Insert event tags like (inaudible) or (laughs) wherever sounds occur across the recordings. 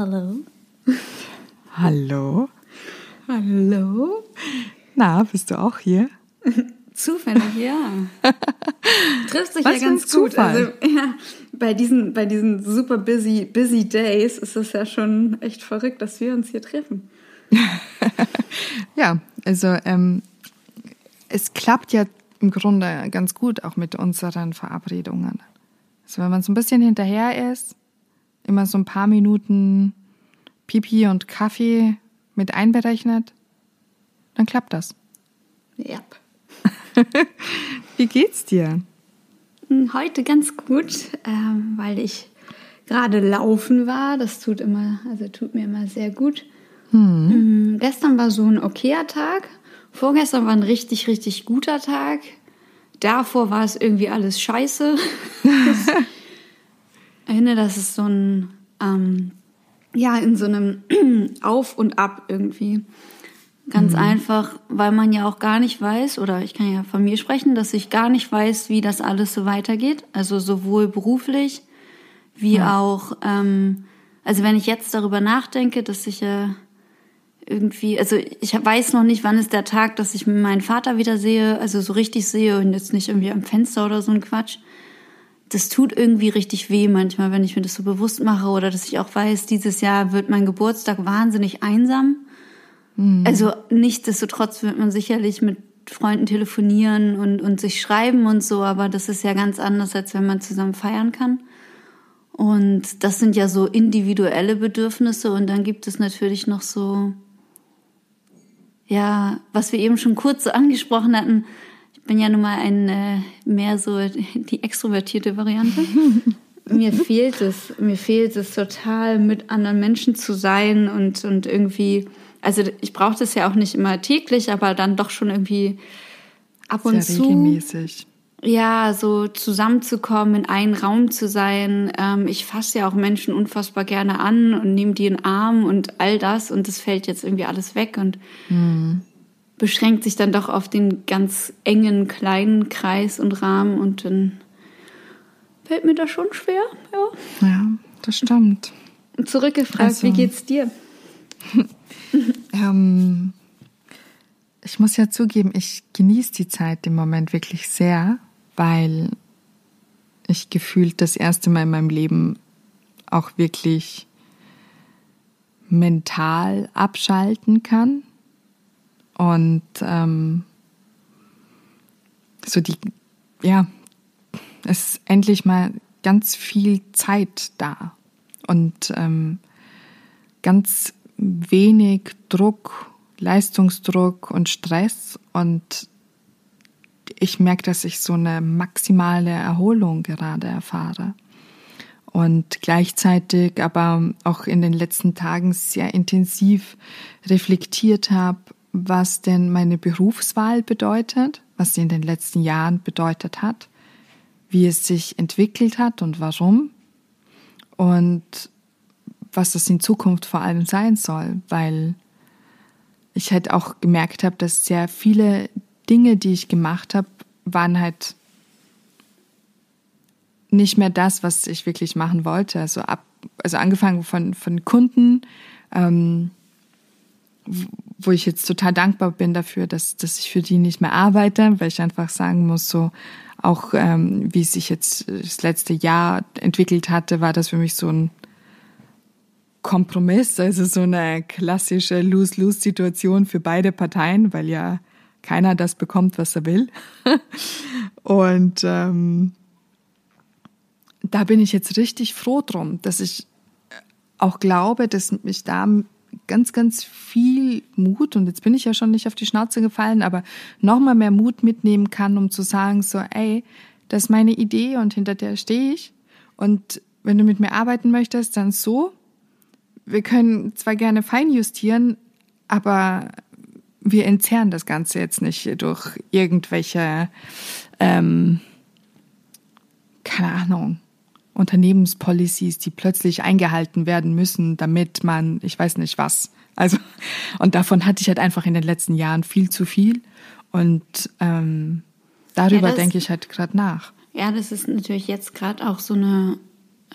Hallo. Hallo. Hallo. Na, bist du auch hier? Zufällig, ja. (laughs) Trifft sich Was ja ganz gut. Zufall. Also, ja, bei diesen, bei diesen super busy, busy Days ist es ja schon echt verrückt, dass wir uns hier treffen. (laughs) Ja, also ähm, es klappt ja im Grunde ganz gut auch mit unseren Verabredungen. Also wenn man so ein bisschen hinterher ist, immer so ein paar Minuten Pipi und Kaffee mit einberechnet, dann klappt das. Ja. (laughs) Wie geht's dir? Heute ganz gut, ähm, weil ich gerade laufen war. Das tut immer, also tut mir immer sehr gut. Mm, Gestern war so ein okayer Tag. Vorgestern war ein richtig, richtig guter Tag. Davor war es irgendwie alles scheiße. (laughs) ich finde, das ist so ein, ähm, ja, in so einem (clears throat) Auf und Ab irgendwie. Ganz einfach, weil man ja auch gar nicht weiß, oder ich kann ja von mir sprechen, dass ich gar nicht weiß, wie das alles so weitergeht. Also sowohl beruflich wie auch, ähm, also wenn ich jetzt darüber nachdenke, dass ich ja irgendwie, also ich weiß noch nicht, wann ist der Tag, dass ich meinen Vater wieder sehe, also so richtig sehe und jetzt nicht irgendwie am Fenster oder so ein Quatsch. Das tut irgendwie richtig weh manchmal, wenn ich mir das so bewusst mache oder dass ich auch weiß, dieses Jahr wird mein Geburtstag wahnsinnig einsam. Also nichtsdestotrotz wird man sicherlich mit Freunden telefonieren und, und sich schreiben und so, aber das ist ja ganz anders, als wenn man zusammen feiern kann. Und das sind ja so individuelle Bedürfnisse und dann gibt es natürlich noch so, ja, was wir eben schon kurz so (laughs) angesprochen hatten. Ich bin ja nun mal ein äh, mehr so die extrovertierte Variante. (laughs) mir fehlt es, mir fehlt es total, mit anderen Menschen zu sein und, und irgendwie, also ich brauche das ja auch nicht immer täglich, aber dann doch schon irgendwie ab und Sehr zu. regelmäßig. Ja, so zusammenzukommen, in einen Raum zu sein. Ähm, ich fasse ja auch Menschen unfassbar gerne an und nehme die in den Arm und all das und das fällt jetzt irgendwie alles weg und beschränkt sich dann doch auf den ganz engen, kleinen Kreis und Rahmen und dann fällt mir das schon schwer, ja. Ja, das stimmt. Zurückgefragt, Also- wie geht's dir? (laughs) Ähm, ich muss ja zugeben, ich genieße die Zeit im Moment wirklich sehr, weil ich gefühlt das erste Mal in meinem Leben auch wirklich mental abschalten kann und ähm, so die, ja, es ist endlich mal ganz viel Zeit da. Und ähm, ganz wenig Druck, Leistungsdruck und Stress. Und ich merke, dass ich so eine maximale Erholung gerade erfahre. Und gleichzeitig aber auch in den letzten Tagen sehr intensiv reflektiert habe, was denn meine Berufswahl bedeutet, was sie in den letzten Jahren bedeutet hat, wie es sich entwickelt hat und warum und was das in Zukunft vor allem sein soll, weil ich halt auch gemerkt habe, dass sehr viele Dinge, die ich gemacht habe, waren halt nicht mehr das, was ich wirklich machen wollte. Also ab, also angefangen von von Kunden, ähm, wo ich jetzt total dankbar bin dafür, dass dass ich für die nicht mehr arbeite, weil ich einfach sagen muss, so auch ähm, wie es sich jetzt das letzte Jahr entwickelt hatte, war das für mich so ein Kompromiss, also so eine klassische Lose-Lose-Situation für beide Parteien, weil ja keiner das bekommt, was er will. (laughs) Und ähm, da bin ich jetzt richtig froh drum, dass ich auch glaube, dass mich da ganz, ganz viel Mut, und jetzt bin ich ja schon nicht auf die Schnauze gefallen, aber nochmal mehr Mut mitnehmen kann, um zu sagen, so, ey, das ist meine Idee und hinter der stehe ich. Und wenn du mit mir arbeiten möchtest, dann so. Wir können zwar gerne feinjustieren, aber wir entzerren das Ganze jetzt nicht durch irgendwelche, ähm, keine Ahnung, Unternehmenspolicies, die plötzlich eingehalten werden müssen, damit man, ich weiß nicht was. Also, und davon hatte ich halt einfach in den letzten Jahren viel zu viel. Und ähm, darüber das- denke ich halt gerade nach. Ja, das ist natürlich jetzt gerade auch so eine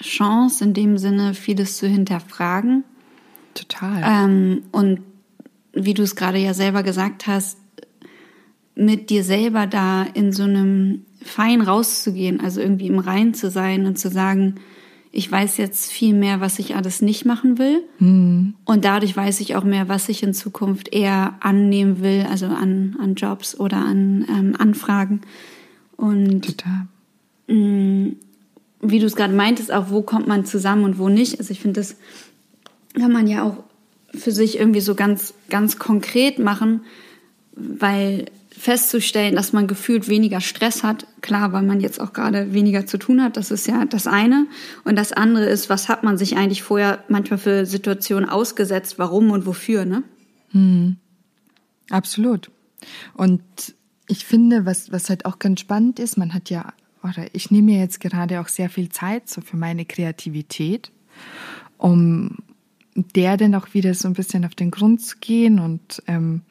Chance, in dem Sinne vieles zu hinterfragen. Total. Ähm, und wie du es gerade ja selber gesagt hast, mit dir selber da in so einem Fein rauszugehen, also irgendwie im Rein zu sein und zu sagen, ich weiß jetzt viel mehr, was ich alles nicht machen will. Mhm. Und dadurch weiß ich auch mehr, was ich in Zukunft eher annehmen will, also an, an Jobs oder an ähm, Anfragen. Und Total. Mh, mm, wie du es gerade meintest, auch wo kommt man zusammen und wo nicht. Also ich finde, das kann man ja auch für sich irgendwie so ganz, ganz konkret machen, weil festzustellen, dass man gefühlt weniger Stress hat. Klar, weil man jetzt auch gerade weniger zu tun hat. Das ist ja das eine. Und das andere ist, was hat man sich eigentlich vorher manchmal für Situationen ausgesetzt? Warum und wofür, ne? Hm. Absolut. Und ich finde, was, was halt auch ganz spannend ist, man hat ja, oder ich nehme mir jetzt gerade auch sehr viel Zeit so für meine Kreativität, um der dann auch wieder so ein bisschen auf den Grund zu gehen und ähm,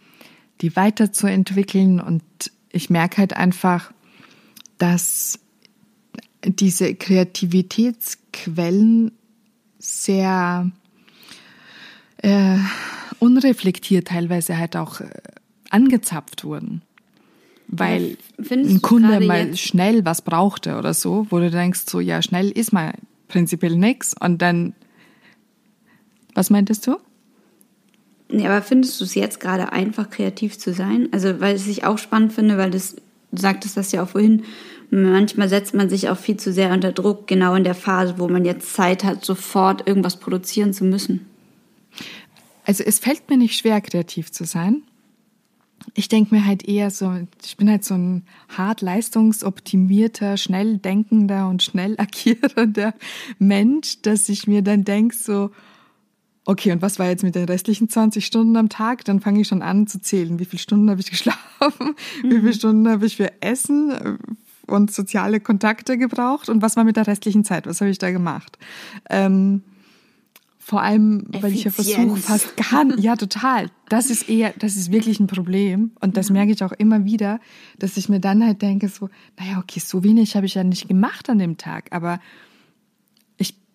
die weiterzuentwickeln. Und ich merke halt einfach, dass diese Kreativitätsquellen sehr äh, unreflektiert teilweise halt auch äh, angezapft wurden. Weil ja, ein Kunde mal jetzt? schnell was brauchte oder so, wo du denkst, so ja, schnell ist mal prinzipiell nichts und dann was meintest du? Nee, aber findest du es jetzt gerade einfach, kreativ zu sein? Also, weil ich es auch spannend finde, weil das, du sagtest das ja auch vorhin, manchmal setzt man sich auch viel zu sehr unter Druck, genau in der Phase, wo man jetzt Zeit hat, sofort irgendwas produzieren zu müssen. Also, es fällt mir nicht schwer, kreativ zu sein. Ich denke mir halt eher so, ich bin halt so ein hart leistungsoptimierter, schnell denkender und schnell agierender (laughs) Mensch, dass ich mir dann denke so, okay, und was war jetzt mit den restlichen 20 Stunden am Tag? Dann fange ich schon an zu zählen. Wie viele Stunden habe ich geschlafen? (laughs) Mhm. Wie viele Stunden habe ich für Essen äh, und soziale Kontakte gebraucht? Und was war mit der restlichen Zeit? Was habe ich da gemacht? Ähm, vor allem, weil ich ja versuche, fast gar nicht, ja, total. Das ist eher, das ist wirklich ein Problem. Und das merke ich auch immer wieder, dass ich mir dann halt denke, so, naja, okay, so wenig habe ich ja nicht gemacht an dem Tag. Aber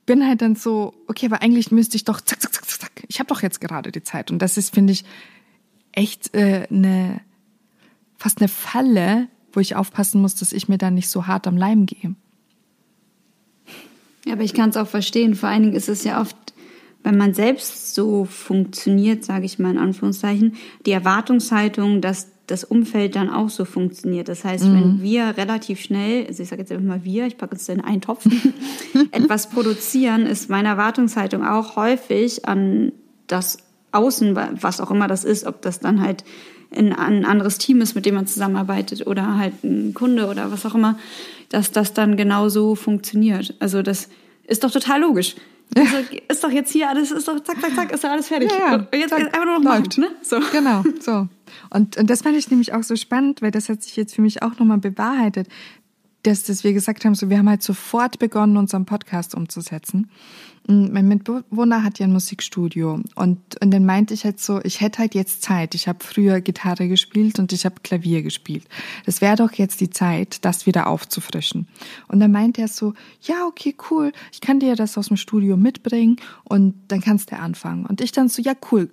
bin halt dann so, okay, aber eigentlich müsste ich doch zack, zack, zack, zack. Ich habe doch jetzt gerade die Zeit. Und das ist, finde ich, echt äh, eine, fast eine Falle, wo ich aufpassen muss, dass ich mir dann nicht so hart am Leim gehe. Ja, aber ich kann es auch verstehen. Vor allen Dingen ist es ja oft, wenn man selbst so funktioniert, sage ich mal in Anführungszeichen, die Erwartungshaltung, dass das Umfeld dann auch so funktioniert. Das heißt, mhm. wenn wir relativ schnell, also ich sage jetzt einfach mal wir, ich packe uns in einen Topf, (laughs) etwas produzieren, ist meine Erwartungshaltung auch häufig an das Außen, was auch immer das ist, ob das dann halt ein, ein anderes Team ist, mit dem man zusammenarbeitet oder halt ein Kunde oder was auch immer, dass das dann genau so funktioniert. Also das ist doch total logisch. Also ist doch jetzt hier alles, ist doch zack, zack, zack, ist doch alles fertig. Ja, ja. Und jetzt zack, einfach nur noch läuft. Machen, ne? So. Genau, (laughs) so. Und, und das fand ich nämlich auch so spannend, weil das hat sich jetzt für mich auch nochmal bewahrheitet, dass, dass wir gesagt haben, so wir haben halt sofort begonnen, unseren Podcast umzusetzen. Mein Mitbewohner hat ja ein Musikstudio und, und dann meinte ich halt so, ich hätte halt jetzt Zeit. Ich habe früher Gitarre gespielt und ich habe Klavier gespielt. Das wäre doch jetzt die Zeit, das wieder aufzufrischen. Und dann meinte er so, ja, okay, cool, ich kann dir das aus dem Studio mitbringen und dann kannst du anfangen. Und ich dann so, ja, cool,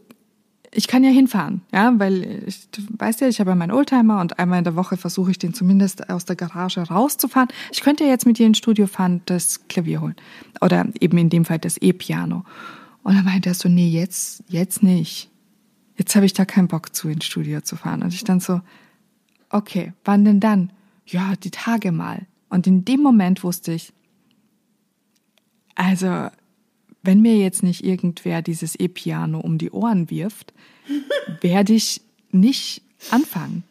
ich kann ja hinfahren, ja, weil ich, du weißt ja, ich habe ja meinen Oldtimer und einmal in der Woche versuche ich den zumindest aus der Garage rauszufahren. Ich könnte ja jetzt mit dir ins Studio fahren, das Klavier holen oder eben in dem Fall das E-Piano. Und dann meinte er so, nee, jetzt, jetzt nicht. Jetzt habe ich da keinen Bock zu, ins Studio zu fahren. Und ich dann so, okay, wann denn dann? Ja, die Tage mal. Und in dem Moment wusste ich, also wenn mir jetzt nicht irgendwer dieses E-Piano um die Ohren wirft, (laughs) werde ich nicht anfangen.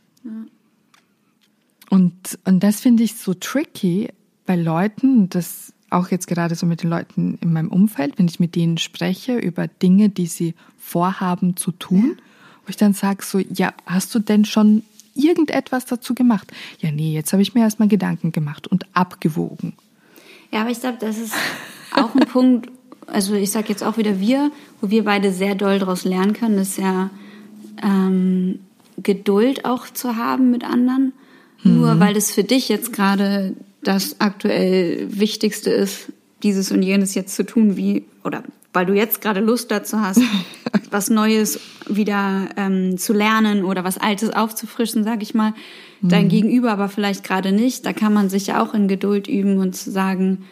Und, und das finde ich so tricky bei Leuten, das auch jetzt gerade so mit den Leuten in meinem Umfeld, wenn ich mit denen spreche über Dinge, die sie vorhaben zu tun, wo ich dann sage so, ja, hast du denn schon irgendetwas dazu gemacht? Ja, nee, jetzt habe ich mir erstmal Gedanken gemacht und abgewogen. Ja, aber ich glaube, das ist auch ein Punkt, (laughs) also ich sage jetzt auch wieder wir, wo wir beide sehr doll daraus lernen können, ist ja ähm, Geduld auch zu haben mit anderen. Mhm. Nur weil es für dich jetzt gerade das aktuell Wichtigste ist, dieses und jenes jetzt zu tun, wie, oder weil du jetzt gerade Lust dazu hast, (laughs) was Neues wieder ähm, zu lernen oder was Altes aufzufrischen, sag ich mal. Dein mhm. Gegenüber aber vielleicht gerade nicht. Da kann man sich ja auch in Geduld üben und zu sagen,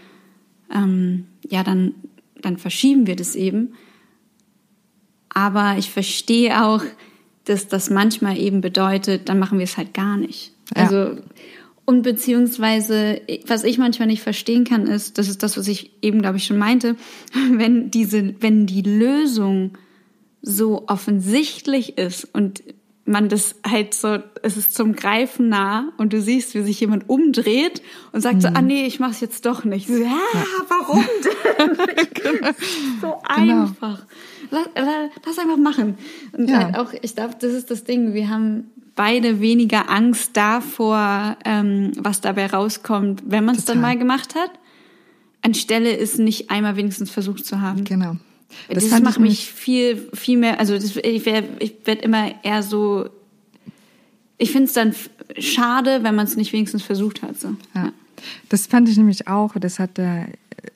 ähm, ja, dann, dann verschieben wir das eben. Aber ich verstehe auch, dass das manchmal eben bedeutet, dann machen wir es halt gar nicht. Ja. Also und beziehungsweise, was ich manchmal nicht verstehen kann, ist, das ist das, was ich eben, glaube ich, schon meinte, (laughs) wenn diese, wenn die Lösung so offensichtlich ist und man das halt so, es ist zum Greifen nah und du siehst, wie sich jemand umdreht und sagt mhm. so, ah nee, ich mach's jetzt doch nicht. So, ja, ja. warum (laughs) denn? so genau. einfach. Lass, lass einfach machen. Und ja. halt auch, ich glaube, das ist das Ding, wir haben beide weniger Angst davor, ähm, was dabei rauskommt, wenn man es dann mal gemacht hat, anstelle es nicht einmal wenigstens versucht zu haben. Genau. Das, das macht mich viel, viel mehr, also das, ich werde werd immer eher so, ich finde es dann schade, wenn man es nicht wenigstens versucht hat. So. Ja. Das fand ich nämlich auch, das hat der,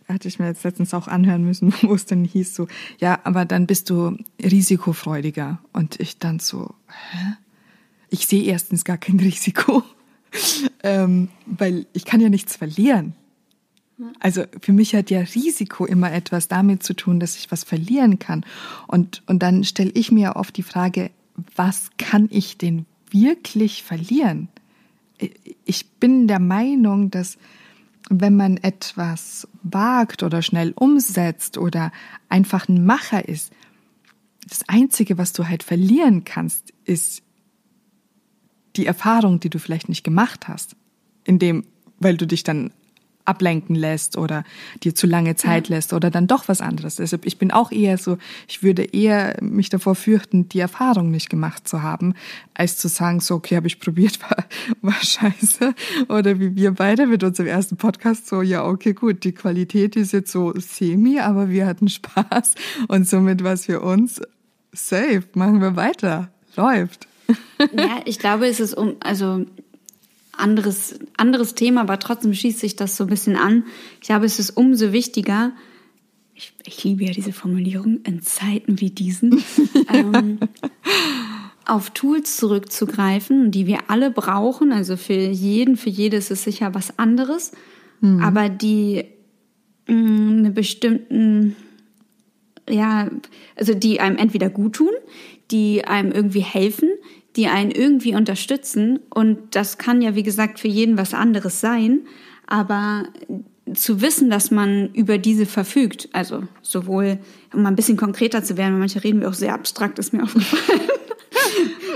hatte ich mir jetzt letztens auch anhören müssen, (laughs) wo es dann hieß so, ja, aber dann bist du risikofreudiger. Und ich dann so, hä? ich sehe erstens gar kein (laughs) Risiko, ähm, weil ich kann ja nichts verlieren. Also für mich hat ja Risiko immer etwas damit zu tun, dass ich was verlieren kann. Und, und dann stelle ich mir oft die Frage, was kann ich denn wirklich verlieren? Ich bin der Meinung, dass wenn man etwas wagt oder schnell umsetzt oder einfach ein Macher ist, das Einzige, was du halt verlieren kannst, ist die Erfahrung, die du vielleicht nicht gemacht hast, in dem, weil du dich dann ablenken lässt oder dir zu lange Zeit ja. lässt oder dann doch was anderes. Deshalb, ich bin auch eher so, ich würde eher mich davor fürchten, die Erfahrung nicht gemacht zu haben, als zu sagen, so, okay, habe ich probiert, (laughs) war, war scheiße. Oder wie wir beide mit unserem ersten Podcast, so, ja, okay, gut, die Qualität ist jetzt so semi, aber wir hatten Spaß und somit war es für uns safe, machen wir weiter, läuft. Ja, ich glaube, es ist um, also anderes, anderes Thema, aber trotzdem schießt sich das so ein bisschen an. Ich glaube, es ist umso wichtiger, ich, ich liebe ja diese Formulierung, in Zeiten wie diesen, (laughs) ähm, auf Tools zurückzugreifen, die wir alle brauchen. Also für jeden, für jedes ist sicher was anderes, mhm. aber die mh, mm, eine bestimmten, ja, also die einem entweder gut tun, die einem irgendwie helfen, die einen irgendwie unterstützen. Und das kann ja, wie gesagt, für jeden was anderes sein. Aber zu wissen, dass man über diese verfügt, also sowohl, um mal ein bisschen konkreter zu werden, weil manche reden wir auch sehr abstrakt, ist mir (laughs) aufgefallen.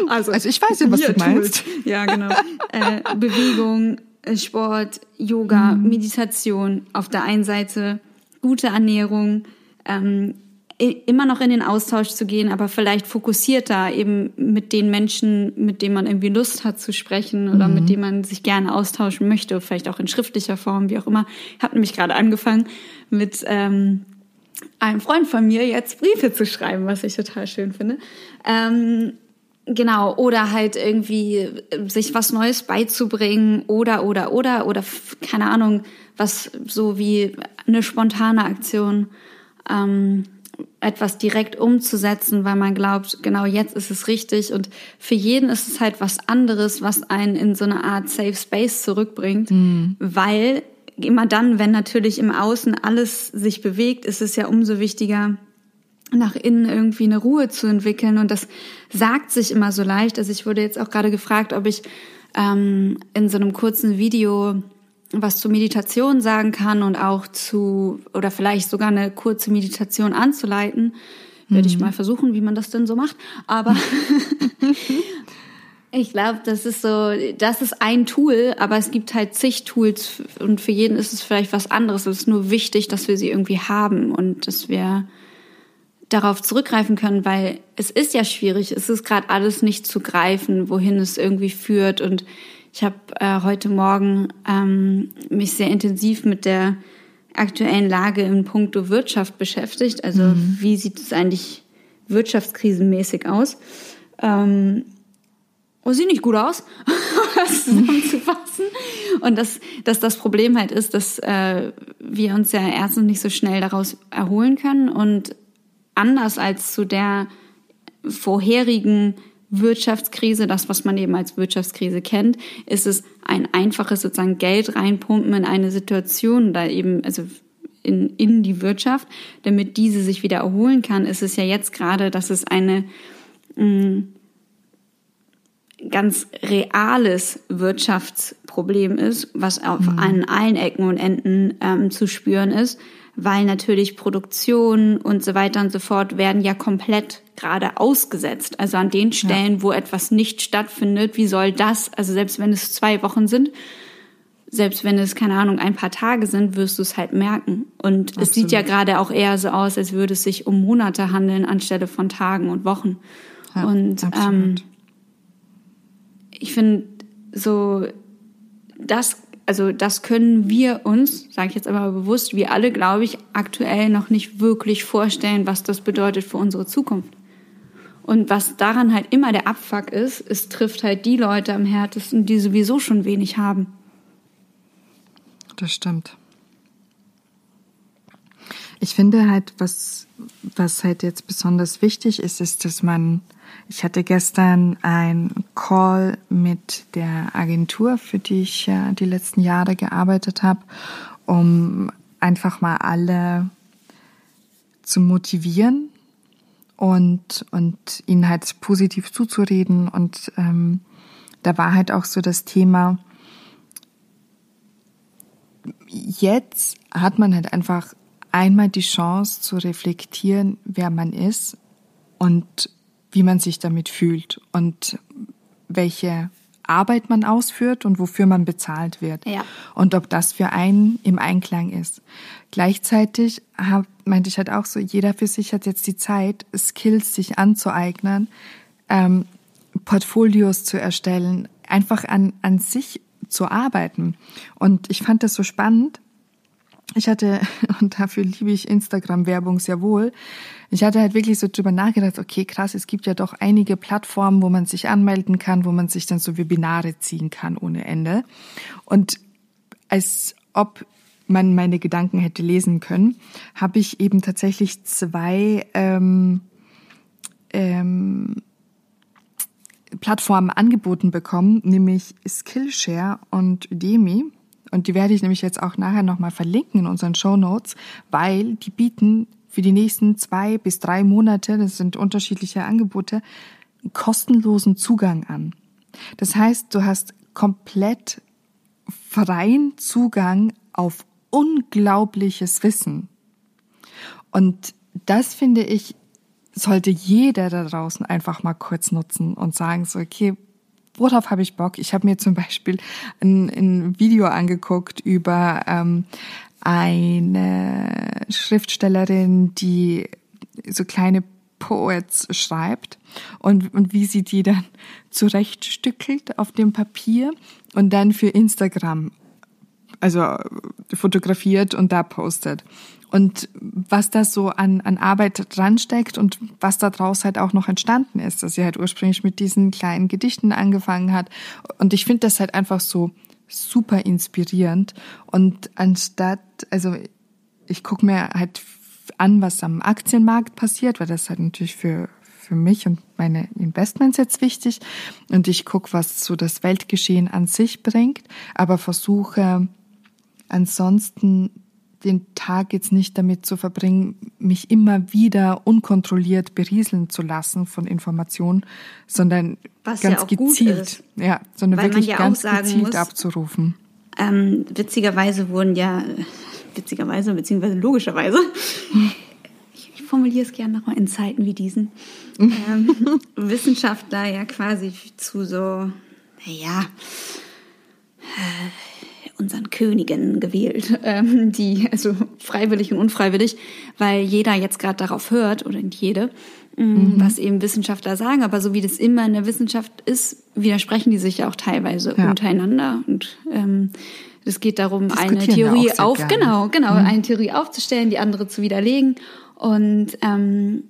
Also, also ich weiß ja, was du meinst. Ja, genau. äh, Bewegung, äh, Sport, Yoga, mhm. Meditation auf der einen Seite, gute Ernährung, ähm, immer noch in den Austausch zu gehen, aber vielleicht fokussierter eben mit den Menschen, mit denen man irgendwie Lust hat zu sprechen oder mhm. mit denen man sich gerne austauschen möchte, vielleicht auch in schriftlicher Form, wie auch immer. Ich habe nämlich gerade angefangen mit ähm, einem Freund von mir jetzt Briefe zu schreiben, was ich total schön finde. Ähm, Genau, oder halt irgendwie sich was Neues beizubringen oder, oder, oder, oder, keine Ahnung, was so wie eine spontane Aktion. Ähm, etwas direkt umzusetzen, weil man glaubt, genau jetzt ist es richtig. Und für jeden ist es halt was anderes, was einen in so eine Art Safe Space zurückbringt, mhm. weil immer dann, wenn natürlich im Außen alles sich bewegt, ist es ja umso wichtiger, nach innen irgendwie eine Ruhe zu entwickeln. Und das sagt sich immer so leicht. Also ich wurde jetzt auch gerade gefragt, ob ich ähm, in so einem kurzen Video was zur Meditation sagen kann und auch zu, oder vielleicht sogar eine kurze Meditation anzuleiten, mhm. werde ich mal versuchen, wie man das denn so macht. Aber (laughs) ich glaube, das ist so, das ist ein Tool, aber es gibt halt zig Tools und für jeden ist es vielleicht was anderes. Es ist nur wichtig, dass wir sie irgendwie haben und dass wir darauf zurückgreifen können, weil es ist ja schwierig. Es ist gerade alles nicht zu greifen, wohin es irgendwie führt und ich habe äh, heute Morgen ähm, mich sehr intensiv mit der aktuellen Lage in puncto Wirtschaft beschäftigt. Also mhm. wie sieht es eigentlich wirtschaftskrisenmäßig aus? Ähm, oh, sieht nicht gut aus, (laughs) das zusammenzufassen. Und dass, dass das Problem halt ist, dass äh, wir uns ja erstens nicht so schnell daraus erholen können und anders als zu der vorherigen Wirtschaftskrise, das, was man eben als Wirtschaftskrise kennt, ist es ein einfaches sozusagen Geld reinpumpen in eine Situation, da eben, also in, in die Wirtschaft, damit diese sich wieder erholen kann, ist es ja jetzt gerade, dass es eine mh, mm, ganz reales Wirtschaftsproblem ist, was auf mhm. an allen Ecken und Enden ähm, zu spüren ist, weil natürlich Produktion und so weiter und so fort werden ja komplett gerade ausgesetzt. Also an den Stellen, ja. wo etwas nicht stattfindet, wie soll das, also selbst wenn es zwei Wochen sind, selbst wenn es, keine Ahnung, ein paar Tage sind, wirst du es halt merken. Und Absolut. es sieht ja gerade auch eher so aus, als würde es sich um Monate handeln anstelle von Tagen und Wochen. Ja, und ähm, ich finde so, das, also das können wir uns, sage ich jetzt aber bewusst, wir alle, glaube ich, aktuell noch nicht wirklich vorstellen, was das bedeutet für unsere Zukunft. Und was daran halt immer der Abfuck ist, es trifft halt die Leute am härtesten, die sowieso schon wenig haben. Das stimmt. Ich finde halt, was, was halt jetzt besonders wichtig ist, ist, dass man, ich hatte gestern ein Call mit der Agentur, für die ich ja die letzten Jahre gearbeitet habe, um einfach mal alle zu motivieren und, und ihnen halt positiv zuzureden. Und ähm, da war halt auch so das Thema, jetzt hat man halt einfach einmal die Chance zu reflektieren, wer man ist und wie man sich damit fühlt und welche Arbeit man ausführt und wofür man bezahlt wird. Ja. Und ob das für einen im Einklang ist. Gleichzeitig hab, meinte ich halt auch so, jeder für sich hat jetzt die Zeit, Skills sich anzueignen, ähm, Portfolios zu erstellen, einfach an, an sich zu arbeiten. Und ich fand das so spannend. Ich hatte, (laughs) und dafür liebe ich Instagram-Werbung sehr wohl, ich hatte halt wirklich so drüber nachgedacht, okay, krass, es gibt ja doch einige Plattformen, wo man sich anmelden kann, wo man sich dann so Webinare ziehen kann ohne Ende. Und als ob man meine Gedanken hätte lesen können, habe ich eben tatsächlich zwei ähm, ähm, Plattformen angeboten bekommen, nämlich Skillshare und Udemy. Und die werde ich nämlich jetzt auch nachher nochmal verlinken in unseren Show Notes, weil die bieten für die nächsten zwei bis drei Monate, das sind unterschiedliche Angebote, kostenlosen Zugang an. Das heißt, du hast komplett freien Zugang auf unglaubliches Wissen. Und das finde ich sollte jeder da draußen einfach mal kurz nutzen und sagen so, okay, worauf habe ich Bock? Ich habe mir zum Beispiel ein, ein Video angeguckt über ähm, eine Schriftstellerin, die so kleine Poets schreibt und, und wie sie die dann zurechtstückelt auf dem Papier und dann für Instagram, also fotografiert und da postet und was da so an, an Arbeit dran steckt und was da draus halt auch noch entstanden ist, dass sie halt ursprünglich mit diesen kleinen Gedichten angefangen hat. Und ich finde das halt einfach so super inspirierend. Und anstatt, also ich gucke mir halt an, was am Aktienmarkt passiert, weil das halt natürlich für, für mich und meine Investments jetzt wichtig. Und ich gucke, was so das Weltgeschehen an sich bringt, aber versuche ansonsten den Tag jetzt nicht damit zu verbringen, mich immer wieder unkontrolliert berieseln zu lassen von Informationen, sondern Was ganz ja gezielt, ja, sondern wirklich ja ganz gezielt muss, abzurufen. Ähm, witzigerweise wurden ja, (laughs) witzigerweise beziehungsweise logischerweise, (laughs) ich, ich formuliere es gerne nochmal in Zeiten wie diesen, ähm, (laughs) Wissenschaftler ja quasi zu so, naja, äh, unseren Königen gewählt, (laughs) ähm, die, also freiwillig und unfreiwillig, weil jeder jetzt gerade darauf hört, oder nicht jede, ähm, mhm. was eben Wissenschaftler sagen. Aber so wie das immer in der Wissenschaft ist, widersprechen die sich ja auch teilweise ja. untereinander. Und ähm, es geht darum, eine Theorie auf, gerne. genau, genau, mhm. eine Theorie aufzustellen, die andere zu widerlegen. Und ähm,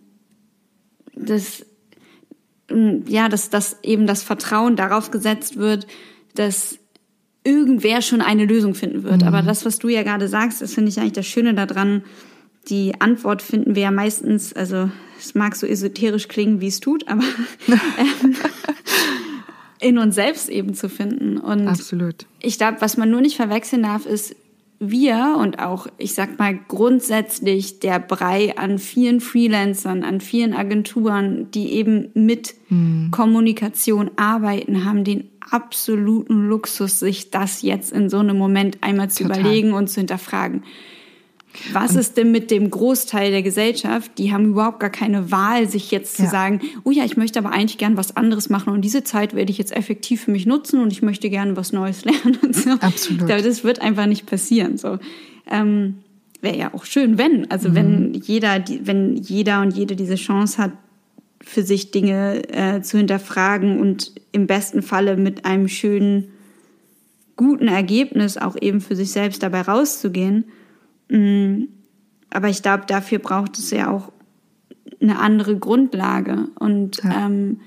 das ja, dass, dass eben das Vertrauen darauf gesetzt wird, dass irgendwer schon eine Lösung finden wird. Mhm. Aber das, was du ja gerade sagst, das finde ich eigentlich das Schöne daran, die Antwort finden wir ja meistens, also es mag so esoterisch klingen, wie es tut, aber (laughs) ähm, in uns selbst eben zu finden. Und Absolut. Ich glaube, was man nur nicht verwechseln darf, ist, wir und auch, ich sag mal, grundsätzlich der Brei an vielen Freelancern, an vielen Agenturen, die eben mit hm. Kommunikation arbeiten, haben den absoluten Luxus, sich das jetzt in so einem Moment einmal zu Total. überlegen und zu hinterfragen. Was ist denn mit dem Großteil der Gesellschaft? Die haben überhaupt gar keine Wahl, sich jetzt zu ja. sagen, oh ja, ich möchte aber eigentlich gern was anderes machen und diese Zeit werde ich jetzt effektiv für mich nutzen und ich möchte gerne was Neues (laughs) lernen und so. Absolut. Das wird einfach nicht passieren. So. Ähm, Wäre ja auch schön, wenn. Also mhm. wenn jeder, wenn jeder und jede diese Chance hat, für sich Dinge äh, zu hinterfragen und im besten Falle mit einem schönen, guten Ergebnis auch eben für sich selbst dabei rauszugehen Mm, aber ich glaube, dafür braucht es ja auch eine andere Grundlage. Und ja. ähm,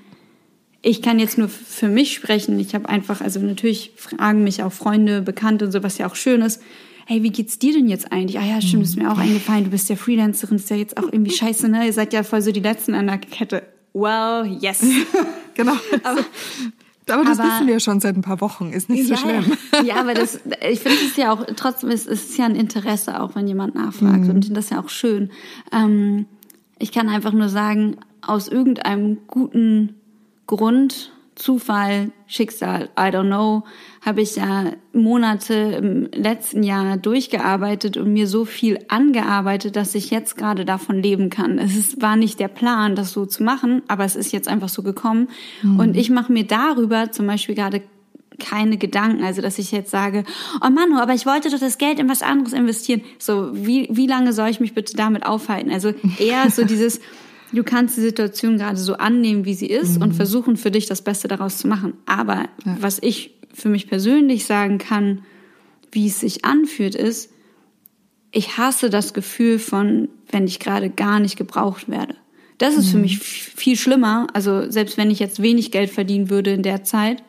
ich kann jetzt nur für mich sprechen. Ich habe einfach, also natürlich fragen mich auch Freunde, Bekannte und so, was ja auch schön ist. Hey, wie geht's dir denn jetzt eigentlich? Ah ja, stimmt, ist mir auch eingefallen. Du bist ja Freelancerin, ist ja jetzt auch irgendwie (laughs) scheiße, ne? Ihr seid ja voll so die Letzten an der Kette. Well, yes. (laughs) genau. Aber, aber das aber, wissen wir schon seit ein paar Wochen, ist nicht so ja, schlimm. Ja, aber das, ich finde es ja auch, trotzdem ist es ja ein Interesse, auch wenn jemand nachfragt. Mhm. Und ich finde das ja auch schön. Ähm, ich kann einfach nur sagen, aus irgendeinem guten Grund Zufall, Schicksal, I don't know, habe ich ja Monate im letzten Jahr durchgearbeitet und mir so viel angearbeitet, dass ich jetzt gerade davon leben kann. Es ist, war nicht der Plan, das so zu machen, aber es ist jetzt einfach so gekommen. Mhm. Und ich mache mir darüber zum Beispiel gerade keine Gedanken. Also, dass ich jetzt sage, oh Manu, aber ich wollte doch das Geld in was anderes investieren. So, wie, wie lange soll ich mich bitte damit aufhalten? Also eher so dieses, (laughs) Du kannst die Situation gerade so annehmen, wie sie ist mhm. und versuchen für dich das Beste daraus zu machen. Aber ja. was ich für mich persönlich sagen kann, wie es sich anfühlt, ist, ich hasse das Gefühl von, wenn ich gerade gar nicht gebraucht werde. Das ist mhm. für mich viel schlimmer. Also selbst wenn ich jetzt wenig Geld verdienen würde in der Zeit,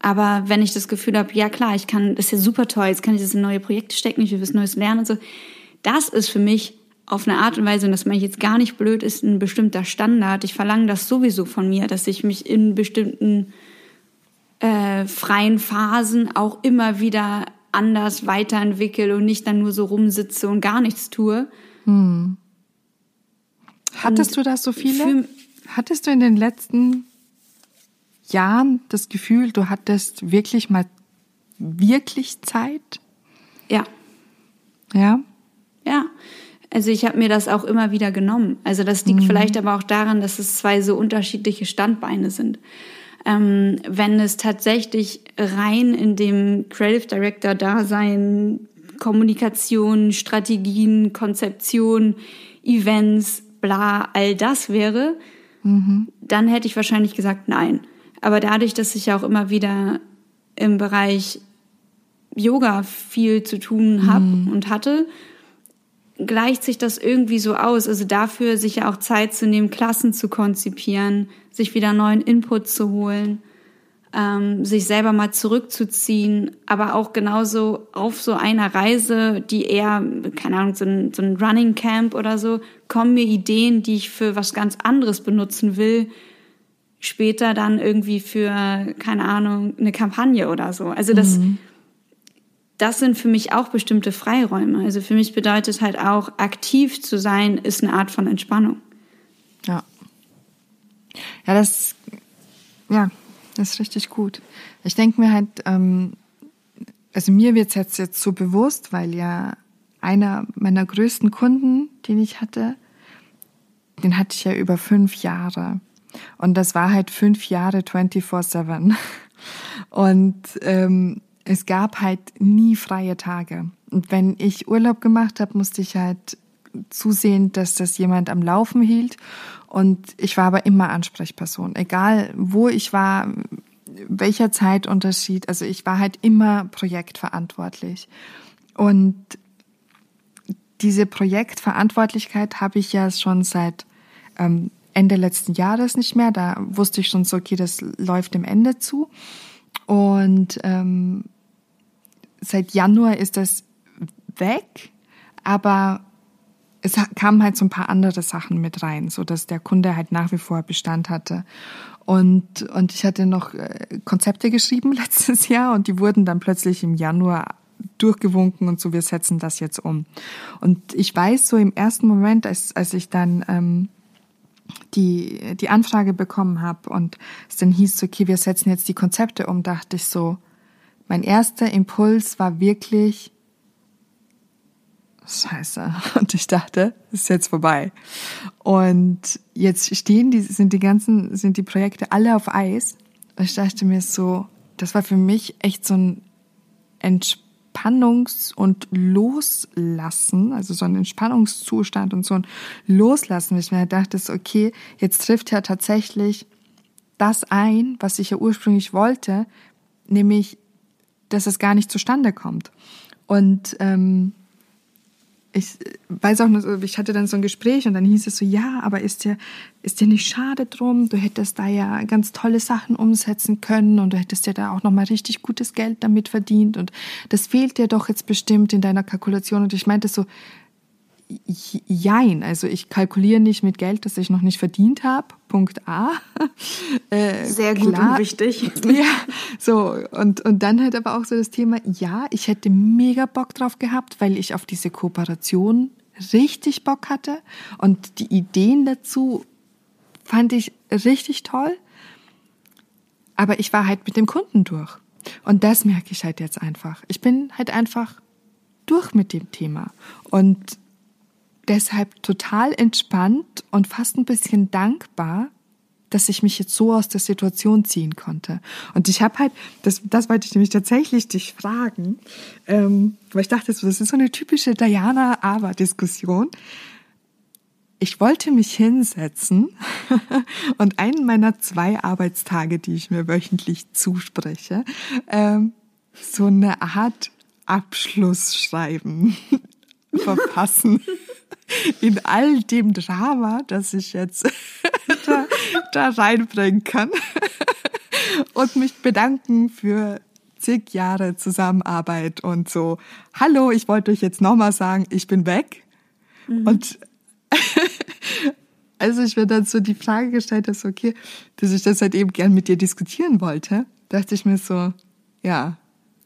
aber wenn ich das Gefühl habe, ja klar, ich kann, das ist ja super toll, jetzt kann ich das in neue Projekte stecken, ich will was Neues lernen und so. Das ist für mich auf eine Art und Weise, und das meine ich jetzt gar nicht blöd, ist ein bestimmter Standard. Ich verlange das sowieso von mir, dass ich mich in bestimmten äh, freien Phasen auch immer wieder anders weiterentwickle und nicht dann nur so rumsitze und gar nichts tue. Hm. Hattest und du das so viele? Hattest du in den letzten Jahren das Gefühl, du hattest wirklich mal wirklich Zeit? Ja. Ja? Ja. Also ich habe mir das auch immer wieder genommen. Also das liegt mhm. vielleicht aber auch daran, dass es zwei so unterschiedliche Standbeine sind. Ähm, wenn es tatsächlich rein in dem Creative Director Dasein, Kommunikation, Strategien, Konzeption, Events, bla, all das wäre, mhm. dann hätte ich wahrscheinlich gesagt nein. Aber dadurch, dass ich auch immer wieder im Bereich Yoga viel zu tun habe mhm. und hatte, gleicht sich das irgendwie so aus. Also dafür sich ja auch Zeit zu nehmen, Klassen zu konzipieren, sich wieder neuen Input zu holen, ähm, sich selber mal zurückzuziehen, aber auch genauso auf so einer Reise, die eher, keine Ahnung, so ein, so ein Running Camp oder so, kommen mir Ideen, die ich für was ganz anderes benutzen will, später dann irgendwie für, keine Ahnung, eine Kampagne oder so. Also das, mhm das sind für mich auch bestimmte Freiräume. Also für mich bedeutet halt auch, aktiv zu sein, ist eine Art von Entspannung. Ja. Ja, das, ja, das ist richtig gut. Ich denke mir halt, ähm, also mir wird es jetzt, jetzt so bewusst, weil ja einer meiner größten Kunden, den ich hatte, den hatte ich ja über fünf Jahre. Und das war halt fünf Jahre 24-7. (laughs) Und ähm, es gab halt nie freie Tage. Und wenn ich Urlaub gemacht habe, musste ich halt zusehen, dass das jemand am Laufen hielt. Und ich war aber immer Ansprechperson, egal wo ich war, welcher Zeitunterschied. Also ich war halt immer projektverantwortlich. Und diese Projektverantwortlichkeit habe ich ja schon seit ähm, Ende letzten Jahres nicht mehr. Da wusste ich schon so, okay, das läuft dem Ende zu. Und ähm, seit Januar ist das weg, aber es kamen halt so ein paar andere Sachen mit rein, so dass der Kunde halt nach wie vor Bestand hatte. Und, und ich hatte noch äh, Konzepte geschrieben (laughs) letztes Jahr und die wurden dann plötzlich im Januar durchgewunken und so, wir setzen das jetzt um. Und ich weiß so im ersten Moment, als, als ich dann ähm, die, die Anfrage bekommen habe und es dann hieß, okay, wir setzen jetzt die Konzepte um, dachte ich so, mein erster Impuls war wirklich, Scheiße. (laughs) Und ich dachte, ist jetzt vorbei. Und jetzt stehen die, sind die ganzen, sind die Projekte alle auf Eis. Und ich dachte mir so, das war für mich echt so ein Entspannungs- und Loslassen, also so ein Entspannungszustand und so ein Loslassen, weil ich mir dachte, okay, jetzt trifft ja tatsächlich das ein, was ich ja ursprünglich wollte, nämlich, dass es gar nicht zustande kommt. Und ähm, ich weiß auch nur, ich hatte dann so ein Gespräch und dann hieß es so, ja, aber ist dir, ist dir nicht schade drum? Du hättest da ja ganz tolle Sachen umsetzen können und du hättest ja da auch nochmal richtig gutes Geld damit verdient und das fehlt dir doch jetzt bestimmt in deiner Kalkulation. Und ich meinte so, Jein, also ich kalkuliere nicht mit Geld, das ich noch nicht verdient habe. Punkt A. (laughs) Äh, Sehr gut klar. und wichtig. (laughs) Ja, so und und dann halt aber auch so das Thema. Ja, ich hätte mega Bock drauf gehabt, weil ich auf diese Kooperation richtig Bock hatte und die Ideen dazu fand ich richtig toll. Aber ich war halt mit dem Kunden durch und das merke ich halt jetzt einfach. Ich bin halt einfach durch mit dem Thema und deshalb total entspannt und fast ein bisschen dankbar, dass ich mich jetzt so aus der Situation ziehen konnte. Und ich habe halt, das, das wollte ich nämlich tatsächlich dich fragen, ähm, weil ich dachte, das ist so eine typische Diana-Aber-Diskussion. Ich wollte mich hinsetzen (laughs) und einen meiner zwei Arbeitstage, die ich mir wöchentlich zuspreche, ähm, so eine Art Abschluss schreiben, (laughs) verpassen (laughs) (laughs) in all dem Drama, das ich jetzt (laughs) da, da reinbringen kann (laughs) und mich bedanken für zig Jahre Zusammenarbeit und so. Hallo, ich wollte euch jetzt nochmal sagen, ich bin weg. Mhm. Und als ich mir dann so die Frage gestellt habe, okay, dass ich das halt eben gern mit dir diskutieren wollte, dachte ich mir so, ja,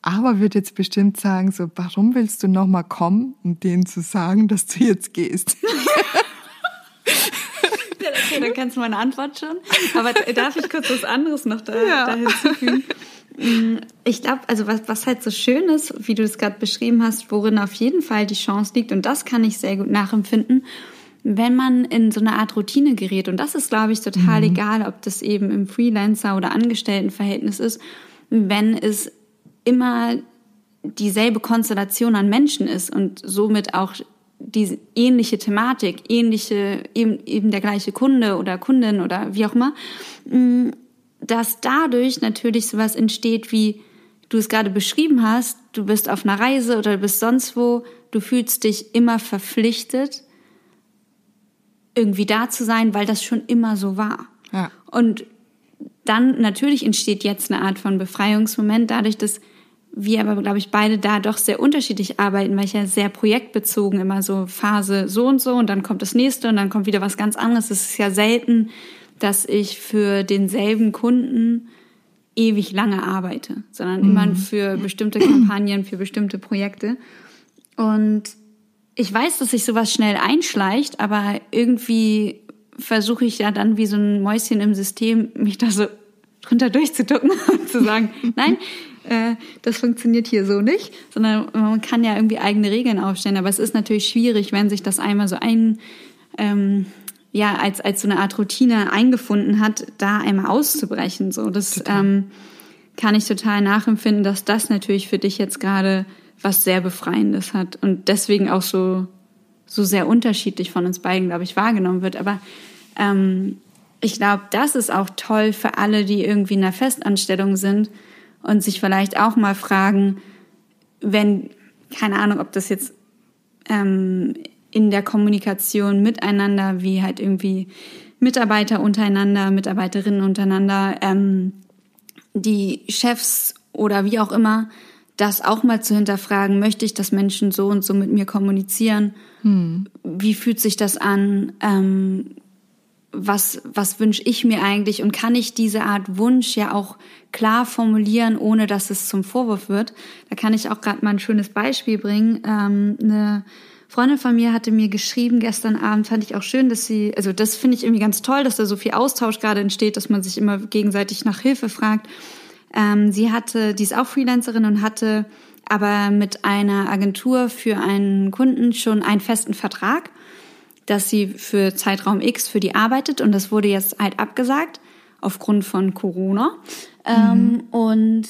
aber wird jetzt bestimmt sagen, so, warum willst du nochmal kommen, um denen zu sagen, dass du jetzt gehst? (laughs) ja, okay, dann kennst du meine Antwort schon. Aber darf ich kurz was anderes noch da, ja. da hinzufügen? Mm, ich glaube, also was, was halt so schön ist, wie du es gerade beschrieben hast, worin auf jeden Fall die Chance liegt, und das kann ich sehr gut nachempfinden, wenn man in so eine Art Routine gerät. Und das ist, glaube ich, total mhm. egal, ob das eben im Freelancer- oder Angestelltenverhältnis ist, wenn es immer dieselbe Konstellation an Menschen ist und somit auch die ähnliche Thematik, ähnliche, eben, eben der gleiche Kunde oder Kundin oder wie auch immer, mm, dass dadurch natürlich sowas entsteht, wie du es gerade beschrieben hast, du bist auf einer Reise oder du bist sonst wo, du fühlst dich immer verpflichtet, irgendwie da zu sein, weil das schon immer so war. Ja. Und dann natürlich entsteht jetzt eine Art von Befreiungsmoment, dadurch, dass wir aber, glaube ich, beide da doch sehr unterschiedlich arbeiten, weil ich ja sehr projektbezogen immer so Phase so und so und dann kommt das nächste und dann kommt wieder was ganz anderes. Es ist ja selten, dass ich für denselben Kunden ewig lange arbeite, sondern mhm. immer für bestimmte Kampagnen, für bestimmte Projekte. Und ich weiß, dass sich sowas schnell einschleicht, aber irgendwie versuche ich ja dann wie so ein Mäuschen im System, mich da so drunter durchzuducken (laughs) und zu sagen, (laughs) nein, äh, das funktioniert hier so nicht, sondern man kann ja irgendwie eigene Regeln aufstellen. Aber es ist natürlich schwierig, wenn sich das einmal so ein, ähm, ja, als, als so eine Art Routine eingefunden hat, da einmal auszubrechen. So, das ähm, kann ich total nachempfinden, dass das natürlich für dich jetzt gerade was sehr Befreiendes hat und deswegen auch so, so sehr unterschiedlich von uns beiden, glaube ich, wahrgenommen wird. Aber ähm, ich glaube, das ist auch toll für alle, die irgendwie in einer Festanstellung sind, und sich vielleicht auch mal fragen, wenn, keine Ahnung, ob das jetzt ähm, in der Kommunikation miteinander, wie halt irgendwie Mitarbeiter untereinander, Mitarbeiterinnen untereinander, ähm, die Chefs oder wie auch immer, das auch mal zu hinterfragen, möchte ich, dass Menschen so und so mit mir kommunizieren? Hm. Wie fühlt sich das an? Ähm, was, was wünsche ich mir eigentlich? Und kann ich diese Art Wunsch ja auch klar formulieren, ohne dass es zum Vorwurf wird? Da kann ich auch gerade mal ein schönes Beispiel bringen. Ähm, eine Freundin von mir hatte mir geschrieben gestern Abend, fand ich auch schön, dass sie, also das finde ich irgendwie ganz toll, dass da so viel Austausch gerade entsteht, dass man sich immer gegenseitig nach Hilfe fragt. Ähm, sie hatte, die ist auch Freelancerin und hatte aber mit einer Agentur für einen Kunden schon einen festen Vertrag, dass sie für Zeitraum X für die arbeitet und das wurde jetzt halt abgesagt aufgrund von Corona. Ähm, mhm. Ähm, und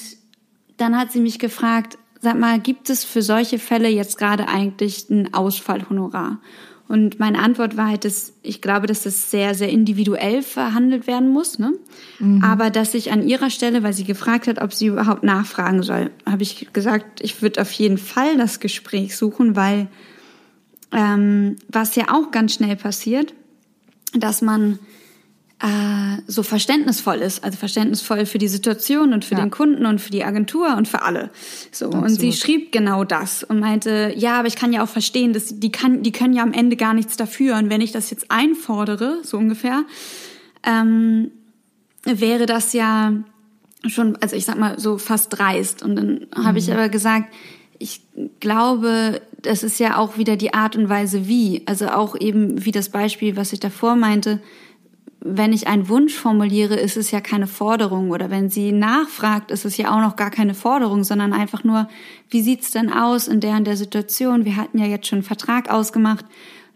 dann hat sie mich gefragt, sag mal, gibt es für solche Fälle jetzt gerade eigentlich ein Ausfallhonorar? Und meine Antwort war halt, dass ich glaube, dass das sehr, sehr individuell verhandelt werden muss. Ne? Mhm. Aber dass ich an ihrer Stelle, weil sie gefragt hat, ob sie überhaupt nachfragen soll, habe ich gesagt, ich würde auf jeden Fall das Gespräch suchen, weil ähm, was ja auch ganz schnell passiert, dass man äh, so verständnisvoll ist, also verständnisvoll für die Situation und für ja. den Kunden und für die Agentur und für alle. So Absolut. und sie schrieb genau das und meinte, ja, aber ich kann ja auch verstehen, dass die kann, die können ja am Ende gar nichts dafür und wenn ich das jetzt einfordere, so ungefähr, ähm, wäre das ja schon, also ich sag mal so fast dreist. Und dann mhm. habe ich aber gesagt, ich glaube, das ist ja auch wieder die Art und Weise wie. Also auch eben wie das Beispiel, was ich davor meinte, wenn ich einen Wunsch formuliere, ist es ja keine Forderung. Oder wenn sie nachfragt, ist es ja auch noch gar keine Forderung, sondern einfach nur, wie sieht's denn aus in der und der Situation? Wir hatten ja jetzt schon einen Vertrag ausgemacht.